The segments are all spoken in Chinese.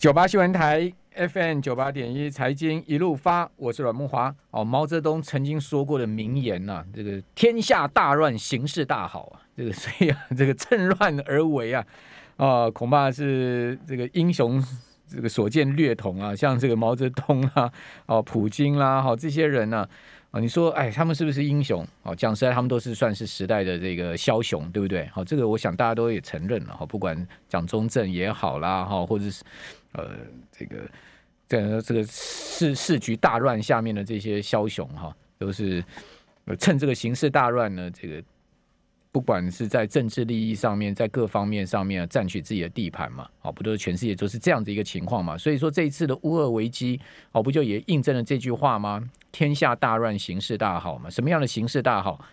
九八新闻台 FM 九八点一财经一路发，我是阮慕驊。哦，毛泽东曾经说过的名言呐、啊，这个天下大乱，形势大好啊，这个 所以啊，这个趁乱而为啊，啊，恐怕是这个英雄这个所见略同啊，像这个毛泽东啊，哦，普京啦，好这些人呢、啊。啊，你说，哎，他们是不是英雄？哦，讲实在，他们都是算是时代的这个枭雄，对不对？好，这个我想大家都也承认了哈。不管蒋中正也好啦，哈，或者是呃，这个在这个市市局大乱下面的这些枭雄哈，都是趁这个形势大乱呢，这个。不管是在政治利益上面，在各方面上面占取自己的地盘嘛，哦，不都是全世界都是这样的一个情况嘛？所以说这一次的乌俄危机，哦，不就也印证了这句话吗？天下大乱，形势大好嘛？什么样的形势大好？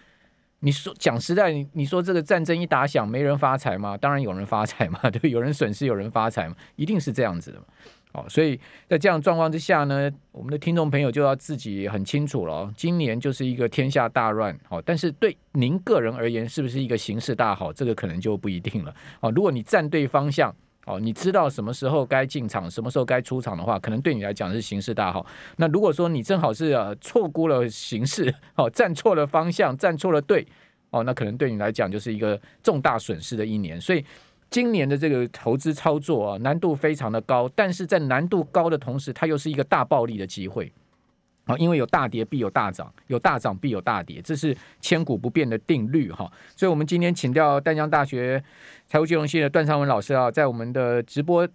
你说讲实在，你你说这个战争一打响，没人发财吗？当然有人发财嘛，对，有人损失，有人发财嘛，一定是这样子的嘛。哦，所以在这样状况之下呢，我们的听众朋友就要自己很清楚了。今年就是一个天下大乱，哦，但是对您个人而言，是不是一个形势大好？这个可能就不一定了。哦，如果你站对方向，哦，你知道什么时候该进场，什么时候该出场的话，可能对你来讲是形势大好。那如果说你正好是呃错估了形势，哦，站错了方向，站错了队，哦，那可能对你来讲就是一个重大损失的一年。所以。今年的这个投资操作啊，难度非常的高，但是在难度高的同时，它又是一个大暴利的机会啊，因为有大跌必有大涨，有大涨必有大跌，这是千古不变的定律哈。所以，我们今天请到淡江大学财务金融系的段昌文老师啊，在我们的直播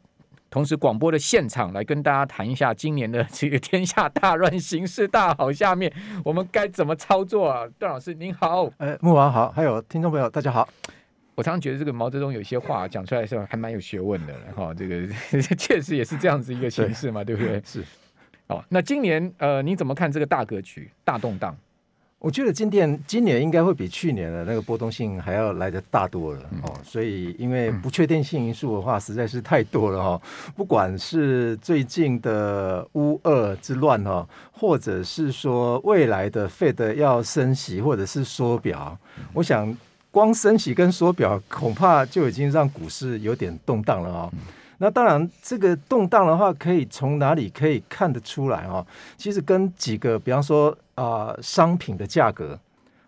同时广播的现场来跟大家谈一下今年的这个天下大乱，形势大好，下面我们该怎么操作啊？段老师您好，呃，木王好，还有听众朋友大家好。我常常觉得这个毛泽东有些话讲出来的时候还蛮有学问的哈，这个 确实也是这样子一个形式嘛，对，对不对？是。哦，那今年呃，你怎么看这个大格局、大动荡？我觉得今年今年应该会比去年的那个波动性还要来得大多了哦。嗯、所以因为不确定性因素的话实在是太多了哈。不管是最近的乌俄之乱哈，或者是说未来的 Fed 要升息或者是缩表，我想。光升息跟缩表，恐怕就已经让股市有点动荡了啊、哦。那当然，这个动荡的话，可以从哪里可以看得出来啊、哦？其实跟几个，比方说啊、呃，商品的价格，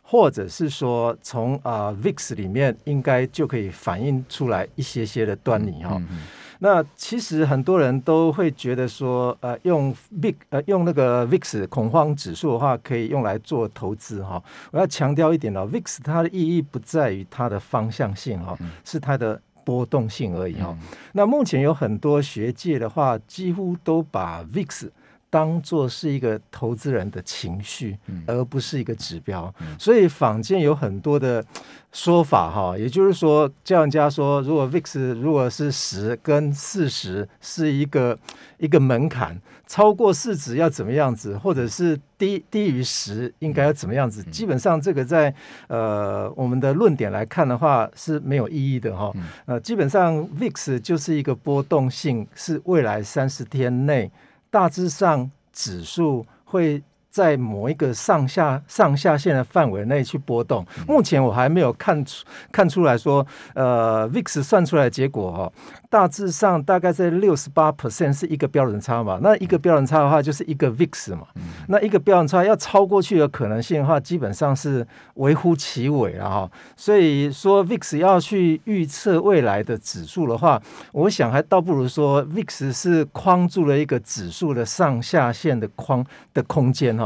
或者是说从啊、呃、VIX 里面，应该就可以反映出来一些些的端倪哈、哦。嗯嗯那其实很多人都会觉得说，呃，用 VIX 呃用那个 VIX 恐慌指数的话，可以用来做投资哈。我要强调一点哦，VIX 它的意义不在于它的方向性哈，是它的波动性而已哈。那目前有很多学界的话，几乎都把 VIX 当做是一个投资人的情绪，而不是一个指标。所以坊间有很多的说法哈，也就是说，叫人家说，如果 VIX 如果是十跟四十是一个一个门槛，超过四十要怎么样子，或者是低低于十应该要怎么样子？基本上这个在呃我们的论点来看的话是没有意义的哈。呃，基本上 VIX 就是一个波动性，是未来三十天内。大致上，指数会在某一个上下上下限的范围内去波动。目前我还没有看出看出来说，呃，VIX 算出来的结果哈。大致上大概在六十八 percent 是一个标准差嘛，那一个标准差的话就是一个 VIX 嘛，那一个标准差要超过去的可能性的话，基本上是微乎其微了哈。所以说 VIX 要去预测未来的指数的话，我想还倒不如说 VIX 是框住了一个指数的上下限的框的空间哈。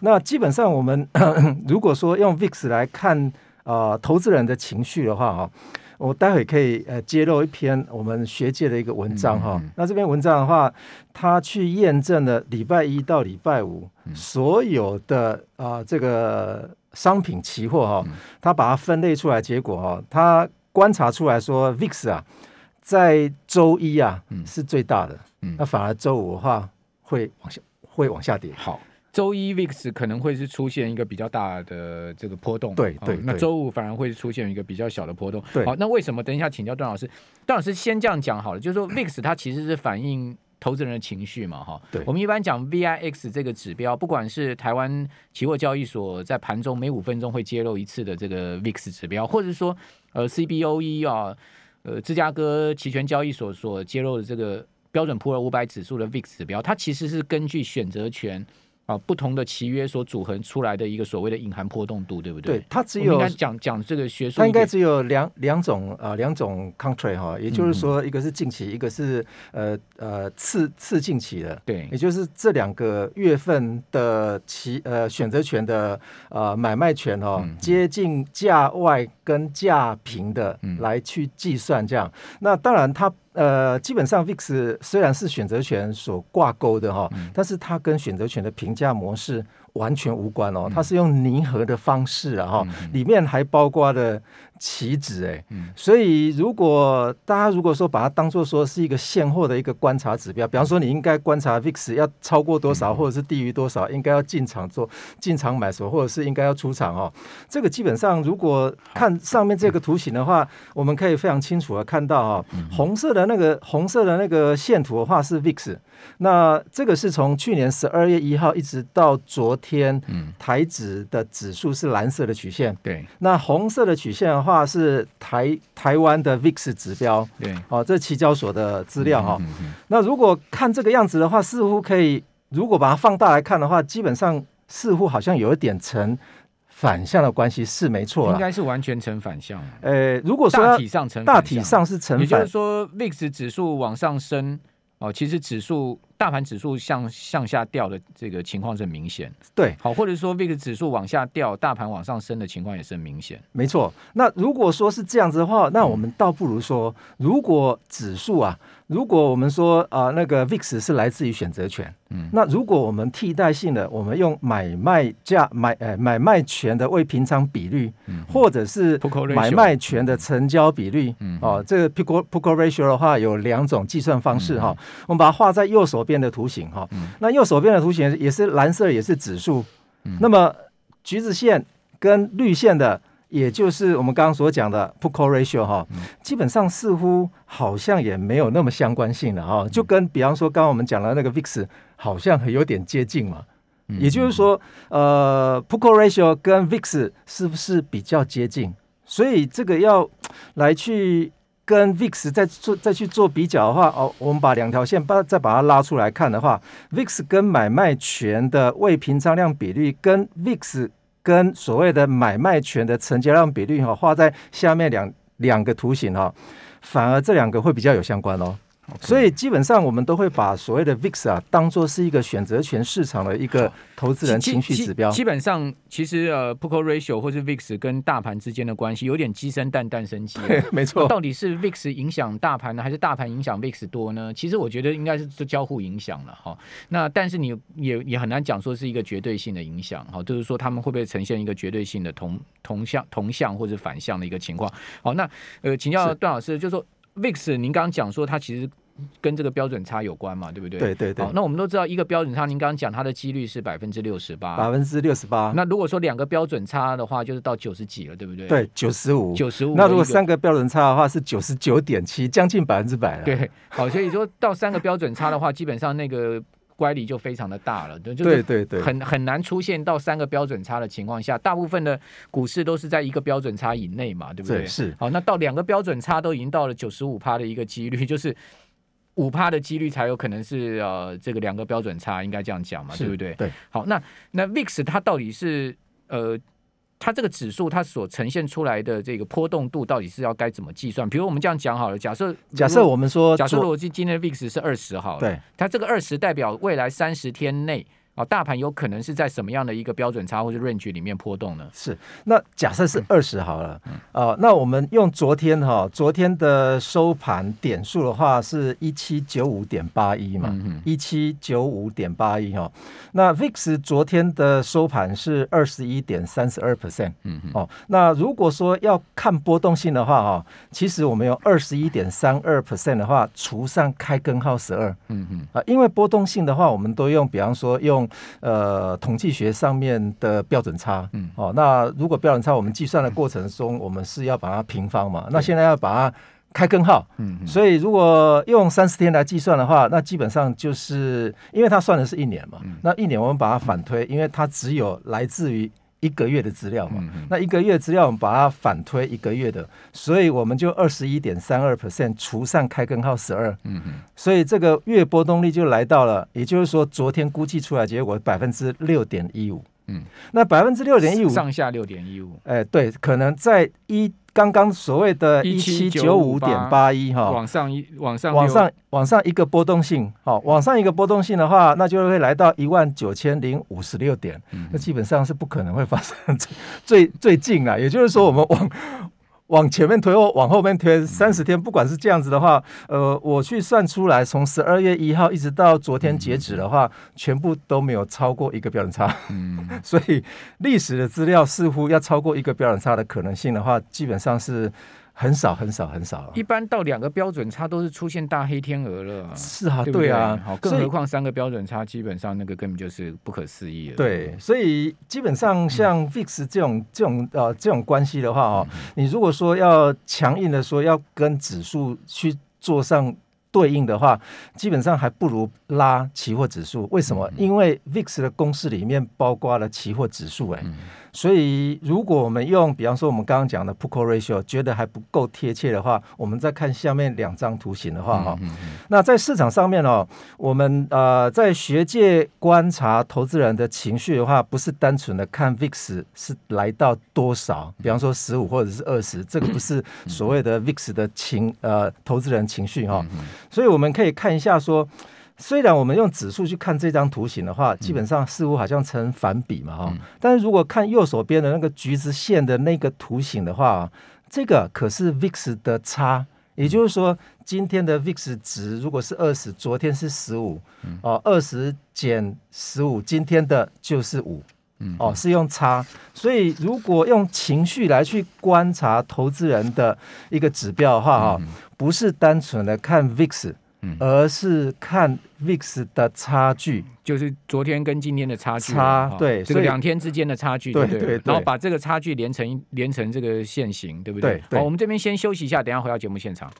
那基本上我们 如果说用 VIX 来看啊、呃，投资人的情绪的话哈。我待会可以呃揭露一篇我们学界的一个文章哈，那这篇文章的话，他去验证了礼拜一到礼拜五所有的啊、呃、这个商品期货哈，他把它分类出来，结果哈，他观察出来说 VIX 啊，在周一啊是最大的，嗯。那反而周五的话会往下会往下跌。好。周一 VIX 可能会是出现一个比较大的这个波动，对对。那周五反而会出现一个比较小的波动。对。好，那为什么？等一下请教段老师。段老师先这样讲好了，就是说 VIX 它其实是反映投资人的情绪嘛，哈。对。我们一般讲 VIX 这个指标，不管是台湾期货交易所在盘中每五分钟会揭露一次的这个 VIX 指标，或者是说呃 CBOE 啊，呃芝加哥期权交易所所揭露的这个。标准普尔五百指数的 VIX 指标，它其实是根据选择权。啊，不同的契约所组合出来的一个所谓的隐含波动度，对不对？对，它只有讲讲这个学术，它应该只有两两种啊，两种 contract 哈，也就是说，一个是近期，嗯、一个是呃呃次次近期的，对，也就是这两个月份的期呃选择权的呃买卖权哦，嗯、接近价外跟价平的来去计算这样。嗯、那当然它。呃，基本上 VIX 虽然是选择权所挂钩的哈，嗯、但是它跟选择权的评价模式完全无关哦，它是用拟合的方式啊哈，嗯、里面还包括了。棋子哎，嗯、所以如果大家如果说把它当做说是一个现货的一个观察指标，比方说你应该观察 VIX 要超过多少，或者是低于多少，应该要进场做进场买什么，或者是应该要出场哦。这个基本上如果看上面这个图形的话，我们可以非常清楚的看到哈，红色的那个红色的那个线图的话是 VIX，那这个是从去年十二月一号一直到昨天，嗯台指的指数是蓝色的曲线，对，那红色的曲线的。话是台台湾的 VIX 指标，对，哦，这期交所的资料哈。嗯嗯嗯、那如果看这个样子的话，似乎可以，如果把它放大来看的话，基本上似乎好像有一点成反向的关系，是没错，应该是完全成反向。呃，如果说大体上成，大体上是成反，也就是说 VIX 指数往上升。哦，其实指数大盘指数向向下掉的这个情况是很明显，对，好，或者说 VIX 指数往下掉，大盘往上升的情况也是很明显，没错。那如果说是这样子的话，那我们倒不如说，如果指数啊。如果我们说啊、呃，那个 VIX 是来自于选择权，嗯，那如果我们替代性的，我们用买卖价买呃买卖权的未平仓比率，嗯，或者是买卖权的成交比率，嗯，哦，这个 Pico Pico Ratio 的话有两种计算方式哈，嗯、我们把它画在右手边的图形哈，嗯、那右手边的图形也是蓝色，也是指数，嗯，那么橘子线跟绿线的。也就是我们刚刚所讲的 Put Call Ratio 哈，基本上似乎好像也没有那么相关性了哈，就跟比方说刚刚我们讲的那个 VIX 好像有点接近嘛。也就是说，呃，Put Call Ratio 跟 VIX 是不是比较接近？所以这个要来去跟 VIX 再做再去做比较的话，哦，我们把两条线把再把它拉出来看的话，VIX 跟买卖权的未平仓量比率跟 VIX。跟所谓的买卖权的成交量比率哈，画在下面两两个图形哈，反而这两个会比较有相关哦。所以基本上我们都会把所谓的 VIX 啊当做是一个选择权市场的一个投资人情绪指标。基本上，其实呃，Put Call Ratio 或是 VIX 跟大盘之间的关系有点鸡生蛋，蛋生鸡。没错。到底是 VIX 影响大盘呢，还是大盘影响 VIX 多呢？其实我觉得应该是交互影响了哈。那但是你也也很难讲说是一个绝对性的影响哈，就是说他们会不会呈现一个绝对性的同同向同向或者反向的一个情况？好，那呃，请教段老师，就是说。VIX，您刚刚讲说它其实跟这个标准差有关嘛，对不对？对对对。好，那我们都知道一个标准差，您刚刚讲它的几率是百分之六十八，百分之六十八。那如果说两个标准差的话，就是到九十几了，对不对？对，九十五，九十五。那如果三个标准差的话，是九十九点七，将近百分之百了。对，好，所以说到三个标准差的话，基本上那个。乖离就非常的大了，对，就是对对很很难出现到三个标准差的情况下，大部分的股市都是在一个标准差以内嘛，对不对？是。好，那到两个标准差都已经到了九十五趴的一个几率，就是五趴的几率才有可能是呃这个两个标准差，应该这样讲嘛，对不对？对。好，那那 VIX 它到底是呃？它这个指数，它所呈现出来的这个波动度，到底是要该怎么计算？比如我们这样讲好了，假设假设我们说，假设逻辑今今天的 VIX 是二十好了，对，它这个二十代表未来三十天内。哦，大盘有可能是在什么样的一个标准差或者 range 里面波动呢？是，那假设是二十好了，嗯，呃，那我们用昨天哈、哦，昨天的收盘点数的话是一七九五点八一嘛，一七九五点八一哈。那 VIX 昨天的收盘是二十一点三十二 percent，嗯嗯，哦，那如果说要看波动性的话哈，其实我们用二十一点三二 percent 的话除上开根号十二，嗯嗯，啊，因为波动性的话，我们都用，比方说用。呃，统计学上面的标准差，嗯，哦，那如果标准差我们计算的过程中，我们是要把它平方嘛？那现在要把它开根号，嗯，所以如果用三十天来计算的话，那基本上就是因为它算的是一年嘛，那一年我们把它反推，因为它只有来自于一个月的资料嘛，那一个月资料我们把它反推一个月的，所以我们就二十一点三二 percent 除上开根号十二，嗯嗯，所以这个月波动率就来到了，也就是说昨天估计出来结果百分之六点一五，嗯，那百分之六点一五上下六点一五，哎，对，可能在一。刚刚所谓的一七九五点八一哈，往上一往上往上往上一个波动性，好，往上一个波动性的话，那就会来到一万九千零五十六点，嗯、那基本上是不可能会发生 最最近啊，也就是说我们往。往前面推或往后面推三十天，不管是这样子的话，呃，我去算出来，从十二月一号一直到昨天截止的话，全部都没有超过一个标准差。嗯，所以历史的资料似乎要超过一个标准差的可能性的话，基本上是。很少很少很少，一般到两个标准差都是出现大黑天鹅了。是啊，对，对，对啊，好，更何况三个标准差，基本上那个根本就是不可思议了。对，所以基本上像 VIX 这种这种呃这种关系的话哦，嗯、你如果说要强硬的说要跟指数去做上对应的话，基本上还不如拉期货指数。为什么？嗯、因为 VIX 的公式里面包括了期货指数，哎。嗯所以，如果我们用，比方说我们刚刚讲的 Put-Call Ratio，觉得还不够贴切的话，我们再看下面两张图形的话，哈、嗯，嗯嗯、那在市场上面哦，我们呃在学界观察投资人的情绪的话，不是单纯的看 VIX 是来到多少，比方说十五或者是二十，这个不是所谓的 VIX 的情呃投资人情绪哈，所以我们可以看一下说。虽然我们用指数去看这张图形的话，基本上似乎好像成反比嘛哈，嗯、但是如果看右手边的那个橘子线的那个图形的话，这个可是 VIX 的差，也就是说今天的 VIX 值如果是二十，昨天是十五，哦，二十减十五，今天的就是五，哦，是用差，所以如果用情绪来去观察投资人的一个指标的话哈，不是单纯的看 VIX。而是看 VIX 的差距，就是昨天跟今天的差距，差对，这个两天之间的差距，对对对，然后把这个差距连成连成这个线型，对不？对，好，我们这边先休息一下，等下回到节目现场。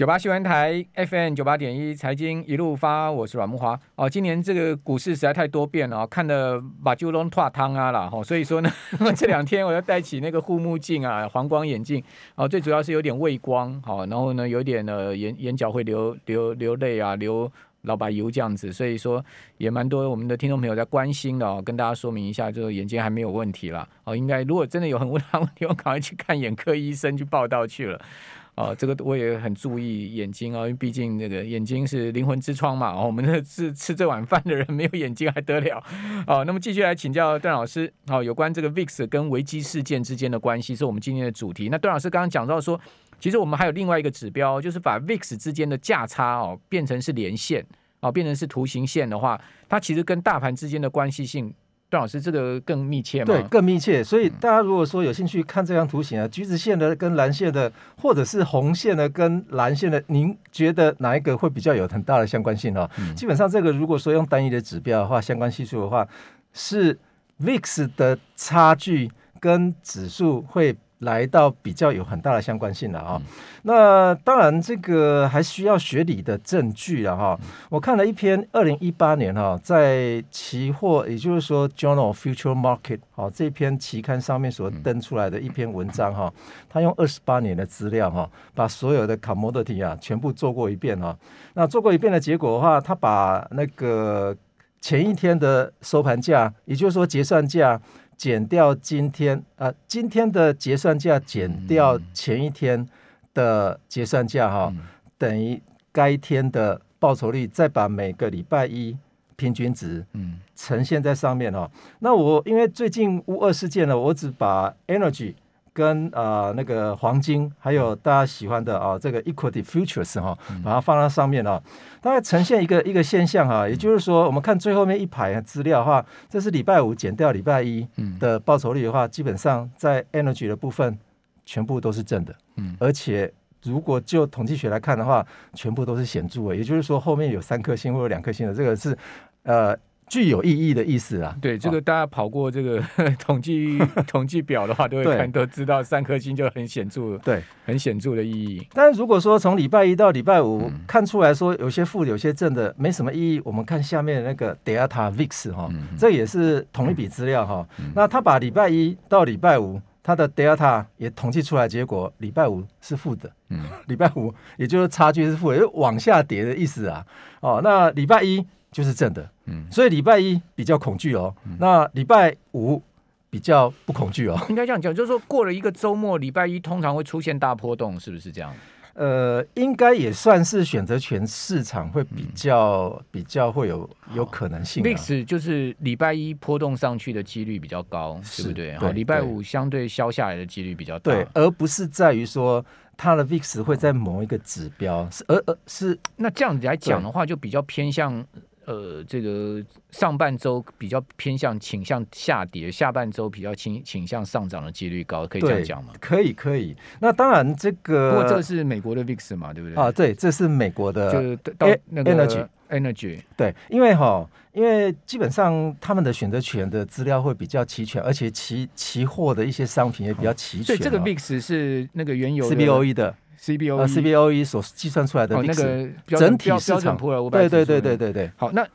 九八新闻台 FM 九八点一财经一路发，我是阮木华哦。今年这个股市实在太多变了，看的把酒龙脱汤啊了哈。所以说呢，这两天我要戴起那个护目镜啊，黄光眼镜哦。最主要是有点畏光，好，然后呢有点呃眼眼角会流流流泪啊，流老白油这样子。所以说也蛮多我们的听众朋友在关心的哦，跟大家说明一下，就是眼睛还没有问题啦。哦。应该如果真的有很大问题，我赶快去看眼科医生去报道去了。哦，这个我也很注意眼睛啊，因为毕竟那个眼睛是灵魂之窗嘛。哦，我们这吃吃这碗饭的人没有眼睛还得了？哦，那么继续来请教段老师。哦，有关这个 VIX 跟危机事件之间的关系是我们今天的主题。那段老师刚刚讲到说，其实我们还有另外一个指标，就是把 VIX 之间的价差哦变成是连线，哦变成是图形线的话，它其实跟大盘之间的关系性。段老师，这个更密切吗？对，更密切。所以大家如果说有兴趣看这张图形啊，橘子线的跟蓝线的，或者是红线的跟蓝线的，您觉得哪一个会比较有很大的相关性呢？嗯、基本上，这个如果说用单一的指标的话，相关系数的话，是 VIX 的差距跟指数会。来到比较有很大的相关性了啊、哦，嗯、那当然这个还需要学理的证据了哈、哦。嗯、我看了一篇二零一八年哈、哦，在期货，也就是说 Journal of Future Market 哦这篇期刊上面所登出来的一篇文章哈、哦，他用二十八年的资料哈、哦，把所有的 commodity 啊全部做过一遍哈、哦。那做过一遍的结果的话，他把那个前一天的收盘价，也就是说结算价。减掉今天啊、呃，今天的结算价减掉前一天的结算价哈，嗯、等于该天的报酬率，再把每个礼拜一平均值呈现在上面哈。那我因为最近乌二事件呢，我只把 energy。跟啊、呃、那个黄金，还有大家喜欢的啊这个 equity futures 哈，把它放到上面啊，大概呈现一个一个现象哈，也就是说，我们看最后面一排资料的话，这是礼拜五减掉礼拜一的报酬率的话，基本上在 energy 的部分全部都是正的，嗯。而且如果就统计学来看的话，全部都是显著的，也就是说后面有三颗星或者两颗星的，这个是呃。具有意义的意思啊。对，这个大家跑过这个 统计 统计表的话，都会看都知道，三颗星就很显著，对，很显著的意义。但是如果说从礼拜一到礼拜五看出来说有些负有些正的，没什么意义。我们看下面的那个 Delta VIX 哈，这也是同一笔资料哈。那他把礼拜一到礼拜五。它的 delta 也统计出来，结果礼拜五是负的，嗯，礼拜五也就是差距是负的，就往下跌的意思啊。哦，那礼拜一就是正的，嗯，所以礼拜一比较恐惧哦，嗯、那礼拜五比较不恐惧哦。应该这样讲，就是说过了一个周末，礼拜一通常会出现大波动，是不是这样？呃，应该也算是选择权市场会比较、嗯、比较会有有可能性、啊。VIX 就是礼拜一波动上去的几率比较高，是对不对？好，礼拜五相对消下来的几率比较大，对，而不是在于说它的 VIX 会在某一个指标，是而而是那这样子来讲的话，就比较偏向。呃，这个上半周比较偏向倾向下跌，下半周比较倾倾向上涨的几率高，可以这样讲吗？可以，可以。那当然，这个不过这是美国的 VIX 嘛，对不对？啊，对，这是美国的，就到那个 energy energy。对，因为哈，因为基本上他们的选择权的资料会比较齐全，而且期期货的一些商品也比较齐全。所以这个 VIX 是那个原油 CBOE 的。CBOE、呃、CBOE 所计算出来的那、哦那个整体市场，对对对对对对。好，那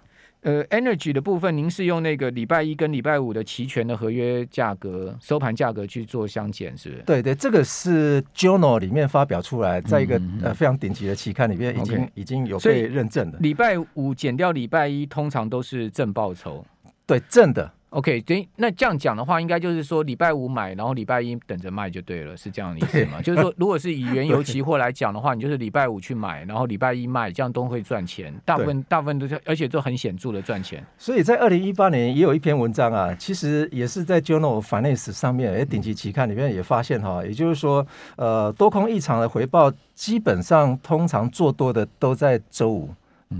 呃，Energy 的部分，您是用那个礼拜一跟礼拜五的期权的合约价格收盘价格去做相减，是不是？对对，这个是 Journal 里面发表出来，在一个呃非常顶级的期刊里面已经 Okay 已经有被认证的。礼拜五减掉礼拜一，通常都是正报酬，对正的。OK，对，那这样讲的话，应该就是说礼拜五买，然后礼拜一等着卖就对了，是这样的意思吗？就是说，如果是以 原油期货来讲的话，你就是礼拜五去买，然后礼拜一卖，这样都会赚钱。大部分大部分都是，而且都很显著的赚钱。所以在二零一八年也有一篇文章啊，其实也是在 Journal Finance 上面，哎，顶级期刊里面也发现哈，也就是说，呃，多空异常的回报，基本上通常做多的都在周五，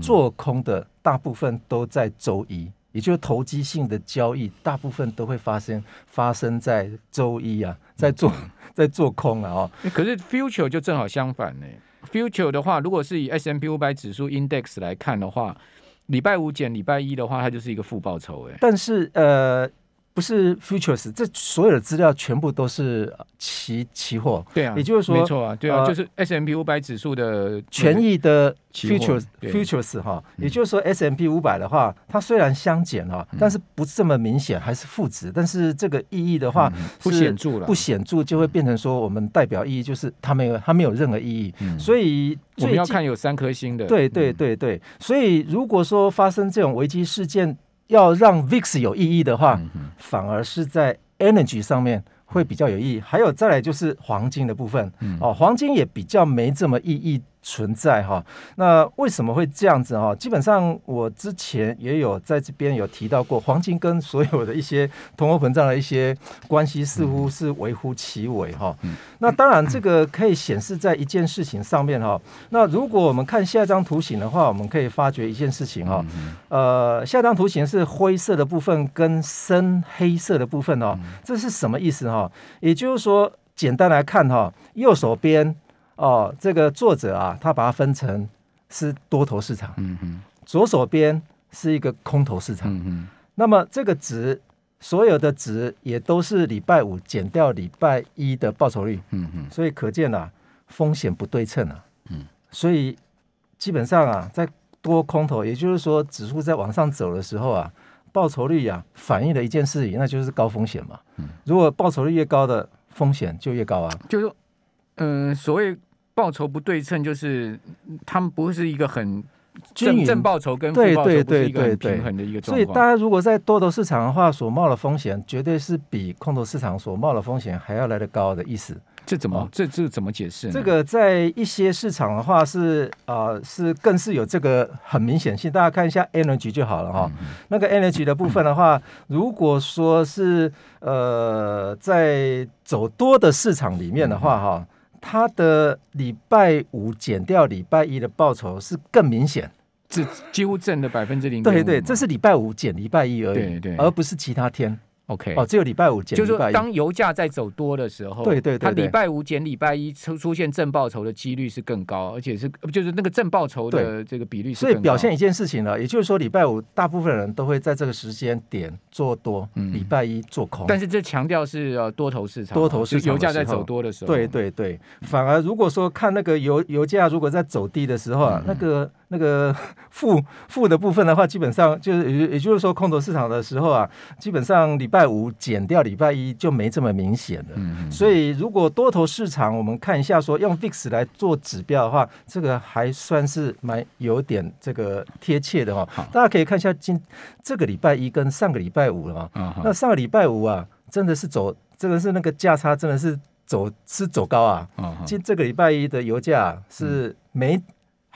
做空的大部分都在周一。也就是投机性的交易，大部分都会发生发生在周一啊，在做 在做空啊哦。可是 future 就正好相反呢。future 的话，如果是以 S M P 五百指数 index 来看的话，礼拜五减礼拜一的话，它就是一个负报酬哎。但是呃。不是 futures，这所有的资料全部都是期期货。对啊，也就是说，没错啊，对啊，呃、就是 S M P 五百指数的权益的 futures futures 哈。也就是说 S M P 五百的话，它虽然相减哈，嗯、但是不这么明显，还是负值。但是这个意义的话，不显著了，不显著就会变成说，我们代表意义就是它没有它没有任何意义。嗯、所以我们要看有三颗星的。对对对对，所以如果说发生这种危机事件，要让 VIX 有意义的话，嗯、反而是在 Energy 上面。会比较有意义，还有再来就是黄金的部分，嗯、哦，黄金也比较没这么意义存在哈。那为什么会这样子哈？基本上我之前也有在这边有提到过，黄金跟所有的一些通货膨胀的一些关系似乎是微乎其微哈。嗯、那当然这个可以显示在一件事情上面哈。那如果我们看下一张图形的话，我们可以发觉一件事情哈。呃，下一张图形是灰色的部分跟深黑色的部分哦，这是什么意思哈？也就是说，简单来看哈，右手边哦，这个作者啊，他把它分成是多头市场，嗯哼，左手边是一个空头市场，嗯哼，那么这个值，所有的值也都是礼拜五减掉礼拜一的报酬率，嗯嗯，所以可见啊，风险不对称啊，嗯，所以基本上啊，在多空头，也就是说指数在往上走的时候啊。报酬率、啊，反映了一件事情，那就是高风险嘛。如果报酬率越高的风险就越高啊。就是，嗯、所谓报酬不对称，就是他们不是一个很正正报酬跟负报酬不是一个很平衡的一个状况。所以，大家如果在多头市场的话，所冒的风险绝对是比空头市场所冒的风险还要来得高的意思。这怎么、哦、这这怎么解释呢？这个在一些市场的话是啊、呃、是更是有这个很明显性，大家看一下 energy 就好了哈。嗯、那个 energy 的部分的话，嗯、如果说是呃在走多的市场里面的话哈，嗯、它的礼拜五减掉礼拜一的报酬是更明显，这几乎正了百分之零。对对，这是礼拜五减礼拜一而已，对对，而不是其他天。OK，哦，只有礼拜五减，就是说当油价在走多的时候，对对对，它礼拜五减礼拜一出出现正报酬的几率是更高，而且是就是那个正报酬的这个比率是更高。所以表现一件事情呢，也就是说礼拜五大部分人都会在这个时间点做多，嗯，礼拜一做空。但是这强调是呃多头市场，多头市场油价在走多的时候，对对对。反而如果说看那个油油价如果在走低的时候啊，嗯、那个。那个 负负的部分的话，基本上就是也也就是说，空头市场的时候啊，基本上礼拜五减掉礼拜一就没这么明显了。所以如果多头市场，我们看一下说用 VIX 来做指标的话，这个还算是蛮有点这个贴切的哦。大家可以看一下今这个礼拜一跟上个礼拜五了嘛。嗯。那上个礼拜五啊，真的是走，真的是那个价差真的是走是走高啊。嗯。今这个礼拜一的油价是没。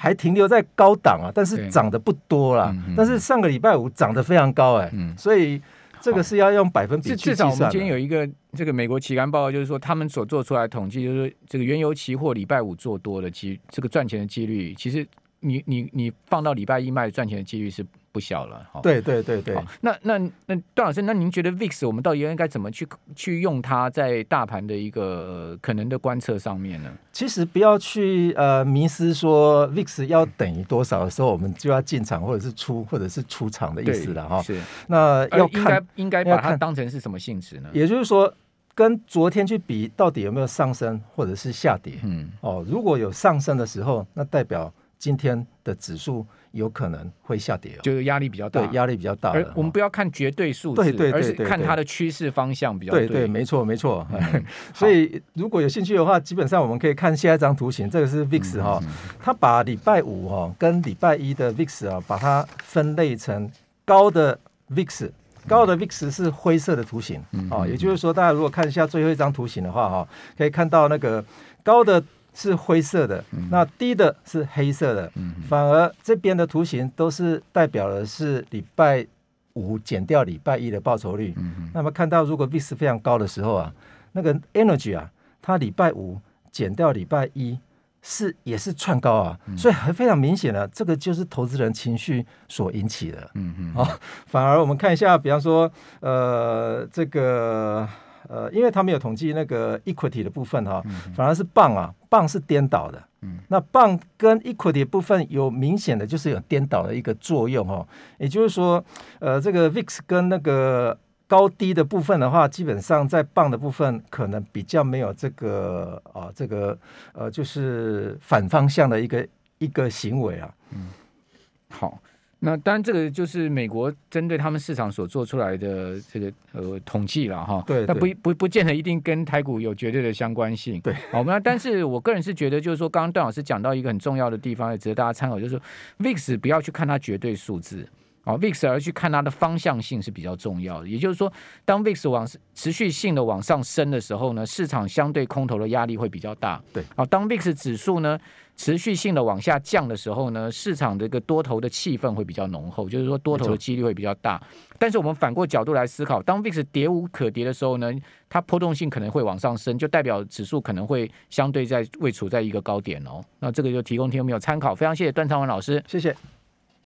还停留在高档啊，但是涨得不多啦。嗯、但是上个礼拜五涨得非常高哎、所以这个是要用百分比去计算。至少我们今天有一个这个美国期刊报告，就是说他们所做出来统计，就是说这个原油期货礼拜五做多的几这个赚钱的几率，其实你你你放到礼拜一卖赚钱的几率是。不小了哈，对对对对。那那那段老师，那您觉得 VIX 我们到底应该怎么去去用它在大盘的一个、呃、可能的观测上面呢？其实不要去呃迷失说 VIX 要等于多少的时候，我们就要进场或者是出或者是出场的意思了哈。是。那要看应该应该把它当成是什么性质呢？也就是说，跟昨天去比，到底有没有上升或者是下跌？嗯。哦，如果有上升的时候，那代表今天的指数。有可能会下跌哦，就是压力比较大，对，压力比较大。而我们不要看绝对数字，对对对，而是看它的趋势方向比较对。对对，没错没错。所以如果有兴趣的话，基本上我们可以看下一张图形，这个是 VIX 哈，它把礼拜五哈跟礼拜一的 VIX 啊，把它分类成高的 VIX，高的 VIX 是灰色的图形哦，也就是说，大家如果看一下最后一张图形的话哈，可以看到那个高的。是灰色的，那低的是黑色的，反而这边的图形都是代表的是礼拜五减掉礼拜一的报酬率。那么看到如果 VIX 非常高的时候啊，那个 Energy 啊，它礼拜五减掉礼拜一是也是串高啊，所以还非常明显的，这个就是投资人情绪所引起的。嗯嗯，好，反而我们看一下，比方说，呃，这个。呃，因为他没有统计那个 equity 的部分哈，反而是 bond 啊，bond 是颠倒的。嗯，那 bond 跟 equity 部分有明显的就是有颠倒的一个作用哦。也就是说，呃，这个 VIX 跟那个高低的部分的话，基本上在 bond 的部分可能比较没有这个啊，这个呃，就是反方向的一个一个行为啊。嗯，好。那当然，这个就是美国针对他们市场所做出来的这个呃统计了哈。对，对。那不不不见得一定跟台股有绝对的相关性。对。好，那但是我个人是觉得，就是说，刚刚段老师讲到一个很重要的地方，也值得大家参考，就是说，VIX 不要去看它绝对数字，啊，VIX 而去看它的方向性是比较重要的。也就是说，当 VIX 往持续性的往上升的时候呢，市场相对空头的压力会比较大。对。好，当 VIX 指数呢，持续性的往下降的时候呢，市场的一个多头的气氛会比较浓厚，就是说多头的几率会比较大。但是我们反过角度来思考，当 VIX 跌无可跌的时候呢，它波动性可能会往上升，就代表指数可能会相对在位处在一个高点哦。那这个就提供听众朋友参考，非常谢谢段昌文老师，谢谢。